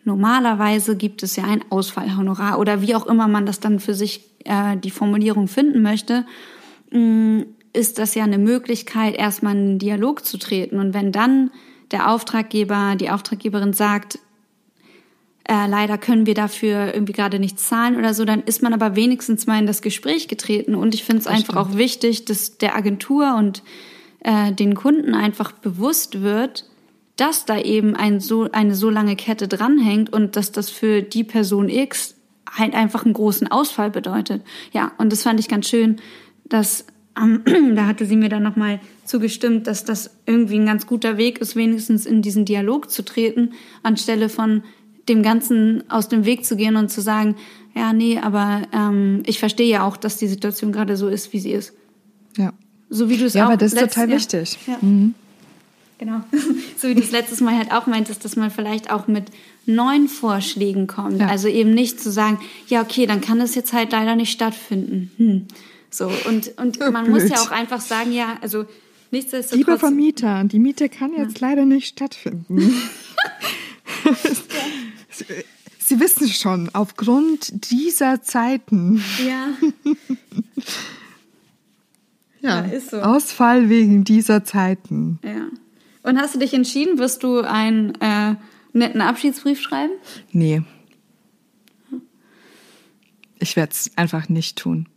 Normalerweise gibt es ja ein Ausfallhonorar oder wie auch immer man das dann für sich äh, die Formulierung finden möchte, mm, ist das ja eine Möglichkeit, erstmal in einen Dialog zu treten. Und wenn dann der Auftraggeber, die Auftraggeberin sagt, äh, leider können wir dafür irgendwie gerade nicht zahlen oder so, dann ist man aber wenigstens mal in das Gespräch getreten. Und ich finde es einfach stimmt. auch wichtig, dass der Agentur und äh, den Kunden einfach bewusst wird, dass da eben ein so, eine so lange Kette dranhängt und dass das für die Person X halt einfach einen großen Ausfall bedeutet. Ja, und das fand ich ganz schön, dass (clears throat) da hatte sie mir dann nochmal zugestimmt, dass das irgendwie ein ganz guter Weg ist, wenigstens in diesen Dialog zu treten, anstelle von, dem Ganzen aus dem Weg zu gehen und zu sagen, ja, nee, aber ähm, ich verstehe ja auch, dass die Situation gerade so ist, wie sie ist. Ja. So wie du es ja, auch. Ja, aber das ist total ja, wichtig. Ja. Mhm. Genau. (laughs) so wie du es letztes Mal halt auch meintest, dass man vielleicht auch mit neuen Vorschlägen kommt. Ja. Also eben nicht zu sagen, ja, okay, dann kann das jetzt halt leider nicht stattfinden. Hm. So, und, und (laughs) man Blöd. muss ja auch einfach sagen, ja, also nichtsdestotrotz. Lieber Vermieter, die Miete kann jetzt leider nicht stattfinden. (laughs) Sie wissen schon, aufgrund dieser Zeiten. Ja. (laughs) ja, ja, ist so. Ausfall wegen dieser Zeiten. Ja. Und hast du dich entschieden, wirst du einen äh, netten Abschiedsbrief schreiben? Nee. Ich werde es einfach nicht tun.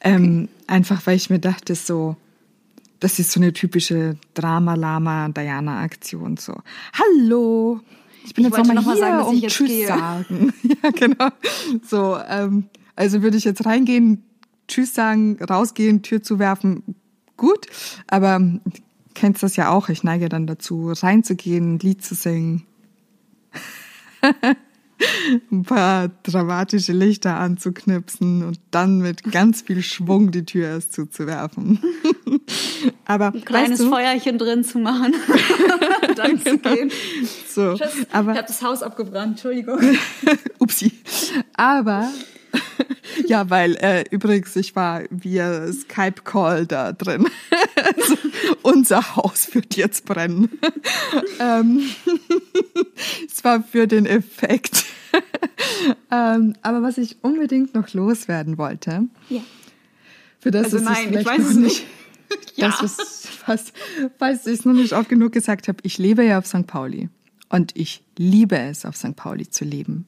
Ähm, okay. Einfach weil ich mir dachte, so, das ist so eine typische Drama-Lama-Diana-Aktion. So, hallo, ich bin ich jetzt nochmal hier, sagen, um Tschüss gehe. sagen. (laughs) ja, genau. So, ähm, also würde ich jetzt reingehen, Tschüss sagen, rausgehen, Tür zuwerfen, gut. Aber kennst das ja auch, ich neige dann dazu, reinzugehen, ein Lied zu singen. (laughs) (laughs) ein paar dramatische Lichter anzuknipsen und dann mit ganz viel Schwung die Tür erst zuzuwerfen. (laughs) aber ein kleines weißt du, Feuerchen drin zu machen, (laughs) dann zu genau. gehen. So, Tschüss, aber ich habe das Haus abgebrannt. Entschuldigung. Upsi. Aber ja, weil äh, übrigens, ich war via Skype-Call da drin. (laughs) also, unser Haus wird jetzt brennen. (laughs) ähm, (laughs) es war für den Effekt. ähm, aber was ich unbedingt noch loswerden wollte, ja. für das also ist nein, es ich weiß es nicht. ja. Das ist fast, falls ich es noch nicht oft genug gesagt habe, ich lebe ja auf St. Pauli. Und ich liebe es, auf St. Pauli zu leben.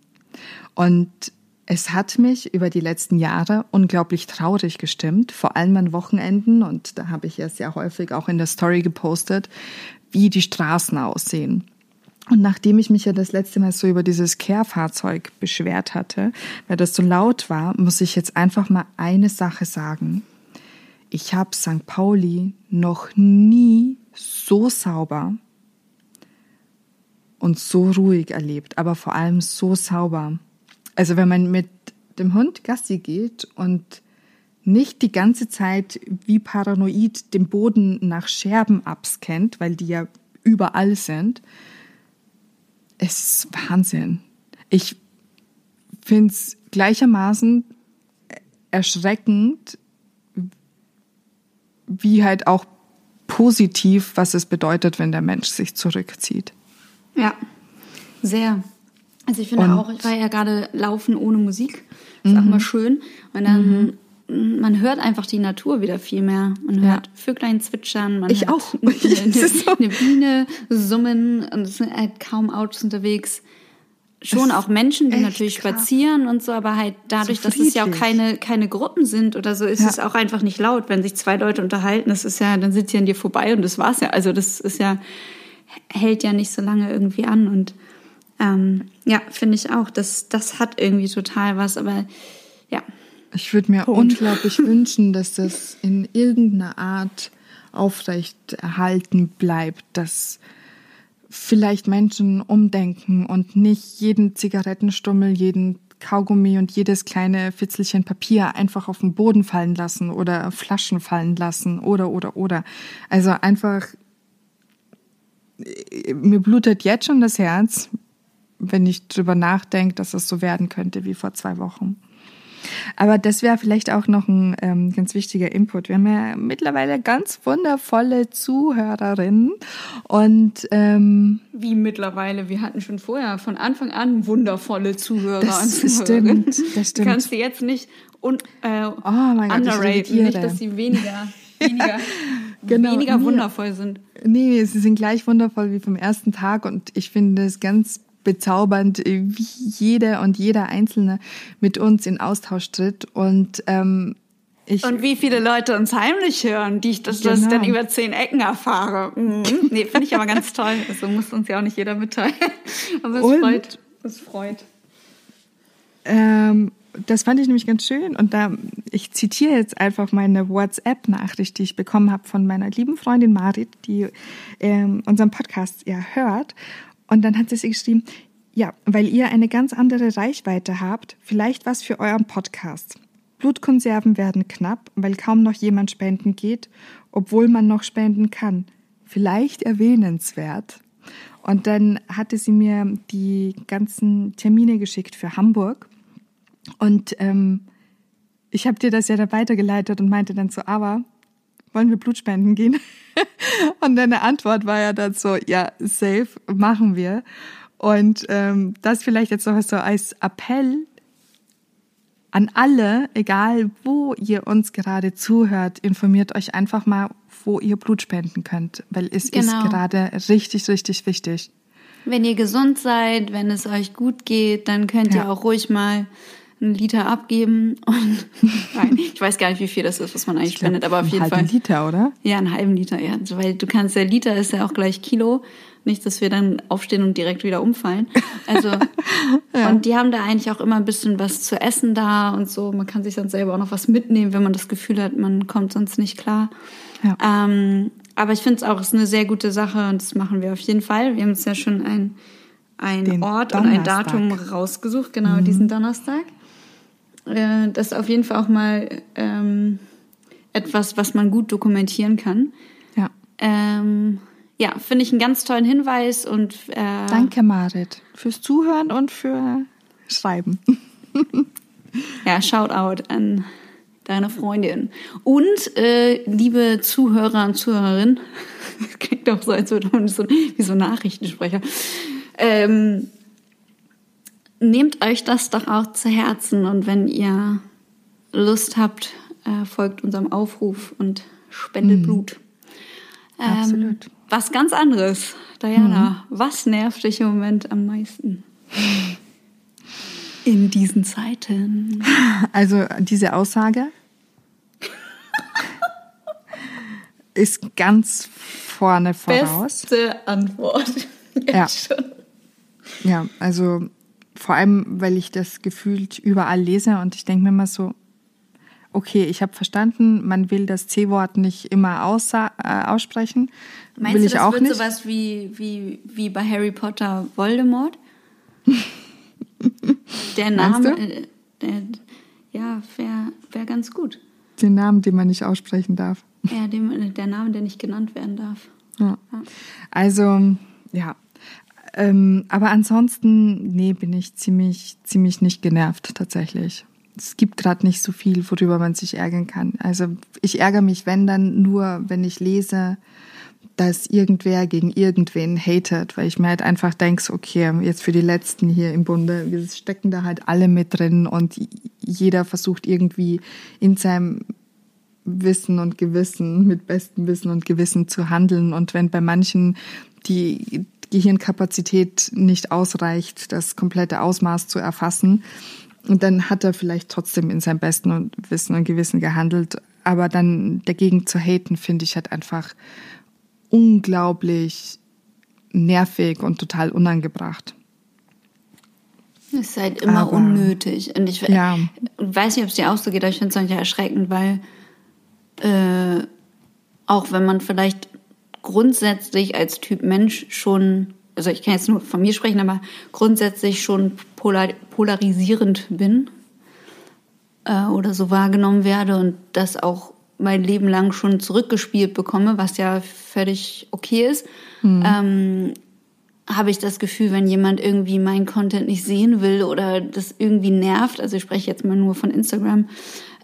Und es hat mich über die letzten Jahre unglaublich traurig gestimmt, vor allem an Wochenenden. Und da habe ich ja sehr häufig auch in der Story gepostet, wie die Straßen aussehen. Und nachdem ich mich ja das letzte Mal so über dieses Care-Fahrzeug beschwert hatte, weil das so laut war, muss ich jetzt einfach mal eine Sache sagen. Ich habe St. Pauli noch nie so sauber und so ruhig erlebt, aber vor allem so sauber. Also wenn man mit dem Hund Gassi geht und nicht die ganze Zeit wie paranoid den Boden nach Scherben abscannt, weil die ja überall sind, ist Wahnsinn. Ich finde es gleichermaßen erschreckend, wie halt auch positiv, was es bedeutet, wenn der Mensch sich zurückzieht. Ja, sehr. Also ich finde Und auch, ich war ja gerade laufen ohne Musik. Ist mhm. auch mal schön. Und dann, mhm. man hört einfach die Natur wieder viel mehr. Man hört ja. Vöglein zwitschern, man ich hört auch. (laughs) Eine, eine, eine Biene summen und es sind halt kaum Autos unterwegs schon auch Menschen, die natürlich krass. spazieren und so, aber halt dadurch, so dass es ja auch keine, keine Gruppen sind oder so, ist ja. es auch einfach nicht laut. Wenn sich zwei Leute unterhalten, das ist ja, dann sind sie an dir vorbei und das war's ja. Also das ist ja, hält ja nicht so lange irgendwie an und ähm, ja, finde ich auch, das, das hat irgendwie total was, aber ja. Ich würde mir Punkt. unglaublich (laughs) wünschen, dass das in irgendeiner Art aufrecht erhalten bleibt, dass vielleicht Menschen umdenken und nicht jeden Zigarettenstummel, jeden Kaugummi und jedes kleine Fitzelchen Papier einfach auf den Boden fallen lassen oder Flaschen fallen lassen oder, oder, oder. Also einfach, mir blutet jetzt schon das Herz, wenn ich drüber nachdenke, dass es so werden könnte wie vor zwei Wochen. Aber das wäre vielleicht auch noch ein ähm, ganz wichtiger Input. Wir haben ja mittlerweile ganz wundervolle Zuhörerinnen und ähm, wie mittlerweile. Wir hatten schon vorher von Anfang an wundervolle Zuhörer das und Stimmt, das stimmt. Du kannst sie jetzt nicht un, äh, oh underraten, nicht, dass sie weniger, weniger, (laughs) genau. weniger wundervoll sind. Nee, sie sind gleich wundervoll wie vom ersten Tag und ich finde es ganz bezaubernd, wie jeder und jeder Einzelne mit uns in Austausch tritt. Und ähm, ich, und wie viele Leute uns heimlich hören, die ich das, genau. das dann über zehn Ecken erfahre. Mhm. Nee, finde ich aber ganz toll. Also muss uns ja auch nicht jeder mitteilen. Aber es und, freut. Es freut. Ähm, das fand ich nämlich ganz schön. Und da, ich zitiere jetzt einfach meine WhatsApp-Nachricht, die ich bekommen habe von meiner lieben Freundin Marit, die ähm, unseren Podcast ja hört. Und dann hat sie geschrieben, ja, weil ihr eine ganz andere Reichweite habt, vielleicht was für euren Podcast. Blutkonserven werden knapp, weil kaum noch jemand spenden geht, obwohl man noch spenden kann. Vielleicht erwähnenswert. Und dann hatte sie mir die ganzen Termine geschickt für Hamburg. Und ähm, ich habe dir das ja da weitergeleitet und meinte dann so, aber wollen wir Blutspenden gehen? (laughs) und deine Antwort war ja dann so, ja, safe, machen wir. Und ähm, das vielleicht jetzt noch so als Appell an alle, egal wo ihr uns gerade zuhört, informiert euch einfach mal, wo ihr Blut spenden könnt, weil es genau. ist gerade richtig, richtig wichtig. Wenn ihr gesund seid, wenn es euch gut geht, dann könnt ja. ihr auch ruhig mal einen Liter abgeben und (laughs) nein, ich weiß gar nicht, wie viel das ist, was man eigentlich spendet, aber auf jeden Fall. Einen Liter, oder? Ja, einen halben Liter, ja. Weil du kannst, der Liter ist ja auch gleich Kilo. Nicht, dass wir dann aufstehen und direkt wieder umfallen. Also, (laughs) ja. und die haben da eigentlich auch immer ein bisschen was zu essen da und so. Man kann sich dann selber auch noch was mitnehmen, wenn man das Gefühl hat, man kommt sonst nicht klar. Ja. Ähm, aber ich finde es auch, ist eine sehr gute Sache und das machen wir auf jeden Fall. Wir haben uns ja schon ein, ein Ort Donnerstag. und ein Datum rausgesucht, genau, mhm. diesen Donnerstag äh, das ist auf jeden Fall auch mal ähm, etwas, was man gut dokumentieren kann. Ja. Ähm, ja, finde ich einen ganz tollen Hinweis und äh, danke Marit fürs Zuhören und für Schreiben. (laughs) ja, Shoutout an deine Freundin und äh, liebe Zuhörer und Zuhörerinnen. Das (laughs) klingt doch so, als würde man so wie so Nachrichtensprecher. Ähm, nehmt euch das doch auch zu Herzen und wenn ihr Lust habt, äh, folgt unserem Aufruf und spendet mhm. Blut. Ähm, Absolut. Was ganz anderes. Diana, mhm. was nervt dich im Moment am meisten? In diesen Zeiten. Also diese Aussage (laughs) ist ganz vorne voraus. Beste Antwort. (laughs) Jetzt ja. Schon. Ja, also vor allem, weil ich das gefühlt überall lese und ich denke mir immer so, okay, ich habe verstanden, man will das C-Wort nicht immer aussa äh, aussprechen. Meinst will du, ich das auch wird nicht. sowas wie, wie, wie bei Harry Potter Voldemort? (laughs) der Name, äh, der, ja, wäre wär ganz gut. Den Namen, den man nicht aussprechen darf. Ja, dem, der Name, der nicht genannt werden darf. Ja. Also, ja. Ähm, aber ansonsten, nee, bin ich ziemlich, ziemlich nicht genervt tatsächlich. Es gibt gerade nicht so viel, worüber man sich ärgern kann. Also ich ärgere mich, wenn dann nur, wenn ich lese, dass irgendwer gegen irgendwen hatet, weil ich mir halt einfach denke, okay, jetzt für die Letzten hier im Bunde, wir stecken da halt alle mit drin und jeder versucht irgendwie in seinem Wissen und Gewissen, mit bestem Wissen und Gewissen zu handeln. Und wenn bei manchen die Gehirnkapazität nicht ausreicht, das komplette Ausmaß zu erfassen, und dann hat er vielleicht trotzdem in seinem besten und Wissen und Gewissen gehandelt. Aber dann dagegen zu haten, finde ich halt einfach unglaublich nervig und total unangebracht. Es ist halt immer Aber- unnötig. Und ich Ja. weiß nicht, ob es dir auch so geht, aber ich finde es manchmal erschreckend, weil äh, auch wenn man vielleicht grundsätzlich als Typ Mensch schon, also ich kann jetzt nur von mir sprechen, aber grundsätzlich schon polar, polarisierend bin äh, oder so wahrgenommen werde und das auch mein Leben lang schon zurückgespielt bekomme, was ja völlig okay ist, ähm, habe ich das Gefühl, wenn jemand irgendwie meinen Content nicht sehen will oder das irgendwie nervt, also ich spreche jetzt mal nur von Instagram,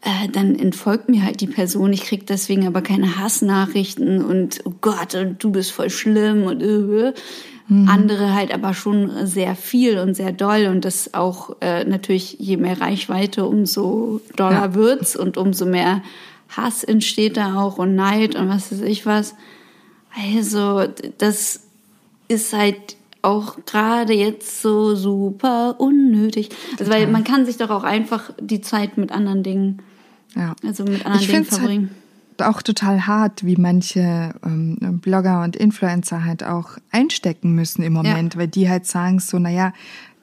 äh, dann entfolgt mir halt die Person. Ich krieg deswegen aber keine Hassnachrichten und oh Gott, und du bist voll schlimm und äh, andere halt aber schon sehr viel und sehr doll und das auch äh, natürlich je mehr Reichweite, umso doller Ja. wird's und umso mehr Hass entsteht da auch und Neid und was weiß ich was. Also das ist halt auch gerade jetzt so super unnötig. Also, weil man kann sich doch auch einfach die Zeit mit anderen Dingen, Ja. also mit anderen Ich Dingen es verbringen. halt auch total hart, wie manche ähm, Blogger und Influencer halt auch einstecken müssen im Moment, weil die halt sagen so, naja,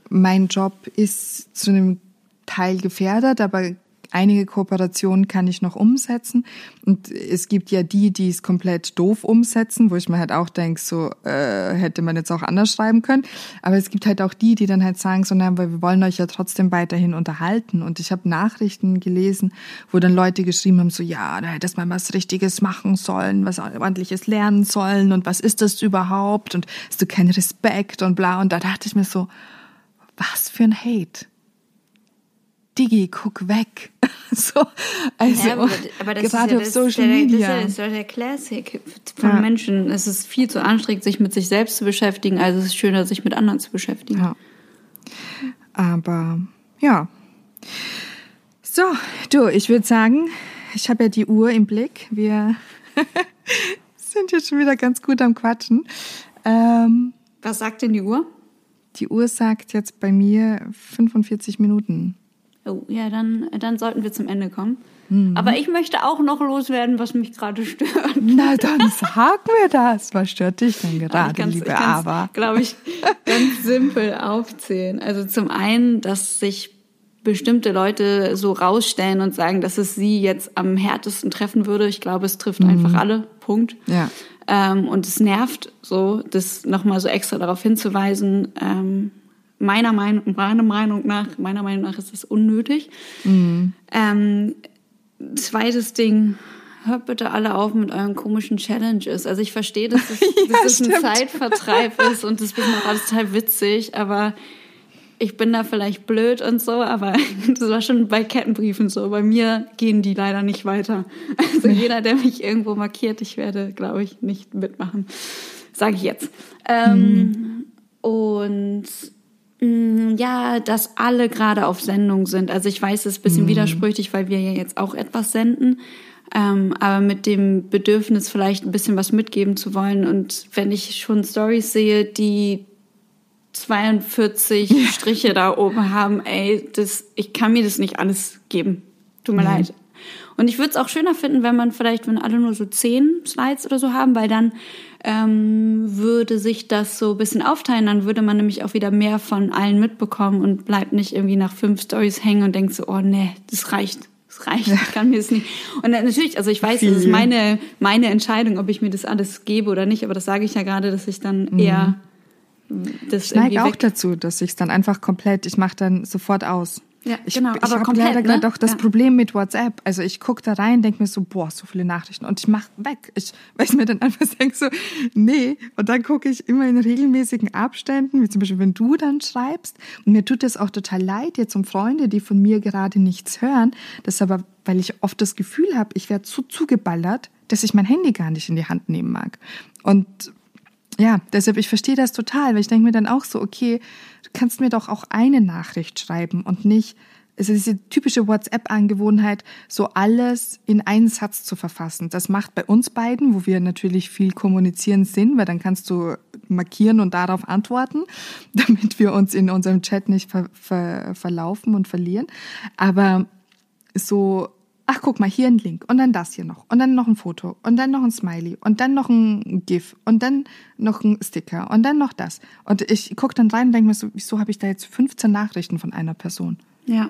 mein Job ist zu einem Teil gefährdet, aber einige Kooperationen kann ich noch umsetzen. Und es gibt ja die, die es komplett doof umsetzen, wo ich mir halt auch denke, so äh, hätte man jetzt auch anders schreiben können. Aber es gibt halt auch die, die dann halt sagen, so, na, weil wir wollen euch ja trotzdem weiterhin unterhalten. Und ich habe Nachrichten gelesen, wo dann Leute geschrieben haben, so, ja, da hättest man was Richtiges machen sollen, was ordentliches lernen sollen und was ist das überhaupt und hast du keinen Respekt und bla. Und da dachte ich mir so, was für ein Hate. Digi, guck weg. (laughs) so, also Ja, aber, aber das gerade ist auf ja das, Social der, Media. Das ist ja, das ist ja der Classic von Ja. Menschen. Es ist viel zu anstrengend, sich mit sich selbst zu beschäftigen, also es ist schöner, sich mit anderen zu beschäftigen. Ja. Aber ja. So, du, ich würde sagen, ich habe ja die Uhr im Blick. Wir (laughs) sind jetzt schon wieder ganz gut am Quatschen. Ähm, Was sagt denn die Uhr? die Uhr sagt jetzt bei mir 45 Minuten. Oh, ja, dann, dann sollten wir zum Ende kommen. Mhm. Aber ich möchte auch noch loswerden, was mich gerade (laughs) stört. Na, dann sag mir das. Was stört dich denn gerade, kann's- liebe Ava? glaube ich, ganz simpel aufzählen. Also zum einen, dass sich bestimmte Leute so rausstellen und sagen, dass es sie jetzt am härtesten treffen würde. Ich glaube, es trifft einfach alle. Punkt. Mhm. Ja. Ähm, und es nervt so, das nochmal so extra darauf hinzuweisen. Ähm, meiner Meinung, meiner Meinung nach, meiner Meinung nach ist das unnötig. Mhm. Ähm, zweites Ding, hört bitte alle auf mit euren komischen Challenges. Also ich verstehe, dass es, (laughs) dass es ein. Zeitvertreib (laughs) ist und das ist auch alles total witzig, aber ich bin da vielleicht blöd und so, aber (laughs) das war schon bei Kettenbriefen so. Bei mir gehen die leider nicht weiter. Also jeder, der mich irgendwo markiert, ich werde, glaube ich, nicht mitmachen. Sage ich jetzt. Ähm, Und mh, ja, dass alle gerade auf Sendung sind. Also ich weiß, es ist ein bisschen widersprüchlich, weil wir ja jetzt auch etwas senden. Ähm, aber mit dem Bedürfnis, vielleicht ein bisschen was mitgeben zu wollen. Und wenn ich schon Stories sehe, die 42 Striche da oben haben, ey, das, ich kann mir das nicht alles geben. Tut mir leid. Und ich würde es auch schöner finden, wenn man vielleicht, wenn alle nur so zehn Slides oder so haben, weil dann ähm, würde sich das so ein bisschen aufteilen, dann würde man nämlich auch wieder mehr von allen mitbekommen und bleibt nicht irgendwie nach fünf Stories hängen und denkt so, oh nee, das reicht. Es reicht, ich kann mir das nicht. Und natürlich, also ich weiß, es ist meine, meine Entscheidung, ob ich mir das alles gebe oder nicht, aber das sage ich ja gerade, dass ich dann Mhm. eher das Ich neige auch dazu, dass ich es dann einfach komplett, ich mache dann sofort aus. Ja, ich, genau, ich aber habe komplett, leider ne? gerade auch das Ja. Problem mit WhatsApp. Also ich gucke da rein, denke mir so, boah, so viele Nachrichten und ich mache weg. Ich, weil ich mir dann einfach (laughs) denke so, nee. Und dann gucke ich immer in regelmäßigen Abständen, wie zum Beispiel, wenn du dann schreibst. Und mir tut das auch total leid, jetzt um Freunde, die von mir gerade nichts hören. Das ist aber, weil ich oft das Gefühl habe, ich werde so zugeballert, dass ich mein Handy gar nicht in die Hand nehmen mag. Und ja, deshalb, ich verstehe das total, weil ich denke mir dann auch so, okay, kannst mir doch auch eine Nachricht schreiben und nicht, also diese typische WhatsApp-Angewohnheit, so alles in einen Satz zu verfassen. Das macht bei uns beiden, wo wir natürlich viel kommunizieren sind, weil dann kannst du markieren und darauf antworten, (laughs) damit wir uns in unserem Chat nicht ver ver verlaufen und verlieren. Aber so, ach guck mal, hier ein Link und dann das hier noch und dann noch ein Foto und dann noch ein Smiley und dann noch ein GIF und dann noch ein Sticker und dann noch das. Und ich gucke dann rein und denke mir so, wieso habe ich da jetzt 15 Nachrichten von einer Person? Ja.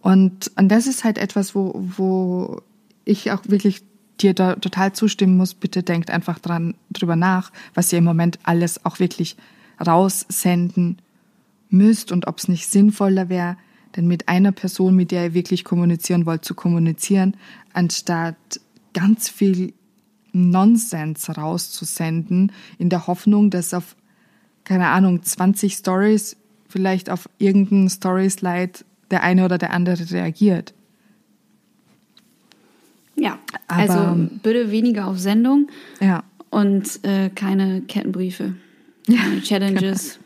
Und, und das ist halt etwas, wo, wo ich auch wirklich dir da total zustimmen muss. Bitte denkt einfach dran, drüber nach, was ihr im Moment alles auch wirklich raussenden müsst und ob es nicht sinnvoller wäre, denn mit einer Person, mit der ihr wirklich kommunizieren wollt, zu kommunizieren, anstatt ganz viel Nonsens rauszusenden, in der Hoffnung, dass auf, keine Ahnung, 20 Stories vielleicht auf irgendein Story-Slide der eine oder der andere reagiert. Ja, Aber- also bitte weniger auf Sendung Ja. und äh, keine Kettenbriefe, keine Challenges.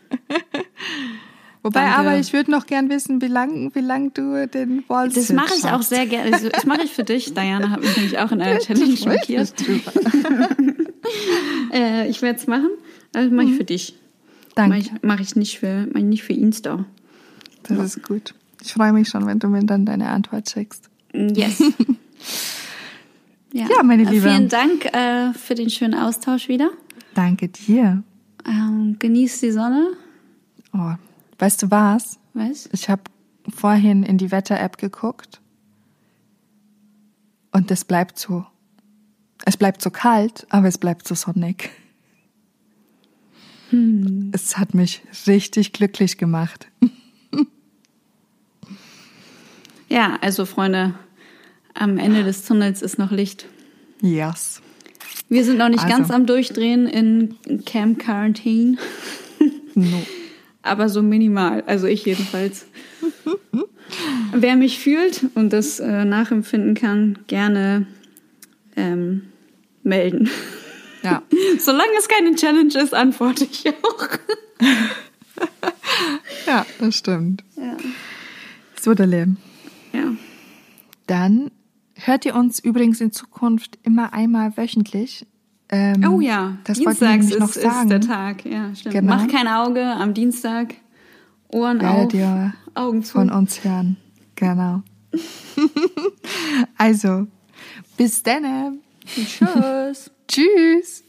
Wobei, Danke. aber ich würde noch gern wissen, wie lang, wie lang du den Wall Das mache ich auch sehr gerne. Also, Das mache ich für dich. (laughs) Diana hat mich nämlich auch in einer Challenge markiert. (laughs) Äh, ich werde es machen, das mache ich für dich. Danke. Mache ich, mach ich nicht für, mach ich nicht für Insta. Das ist gut. Ich freue mich schon, wenn du mir dann deine Antwort schickst. Yes. (laughs) Ja, meine Äh, Liebe. Vielen Dank äh, für den schönen Austausch wieder. Danke dir. Ähm, genießt die Sonne. Oh, weißt du was? Was? Ich habe vorhin in die Wetter-App geguckt und es bleibt so. Es bleibt so kalt, aber es bleibt so sonnig. Es hat mich richtig glücklich gemacht. (laughs) Ja, also Freunde, am Ende des Tunnels ist noch Licht. Yes. Wir sind noch nicht Also. ganz am Durchdrehen in Camp Quarantine, No. (laughs) aber so minimal. Also ich jedenfalls. Wer mich fühlt und das äh, nachempfinden kann, gerne ähm, melden. Ja. (laughs) Solange es keine Challenge ist, antworte ich auch. (laughs) ja, das stimmt. Ja. So, der Leben. ja. Dann hört ihr uns übrigens in Zukunft immer einmal wöchentlich. Ähm, Oh ja, das Dienstags nämlich noch ist, sagen. ist der Tag. Ja, stimmt. Genau. Mach kein Auge am Dienstag. Ohren Werdet auf, ihr Augen zu. von uns hören. Genau. (laughs) also, bis dann. Tschüss. (laughs) Tschüss.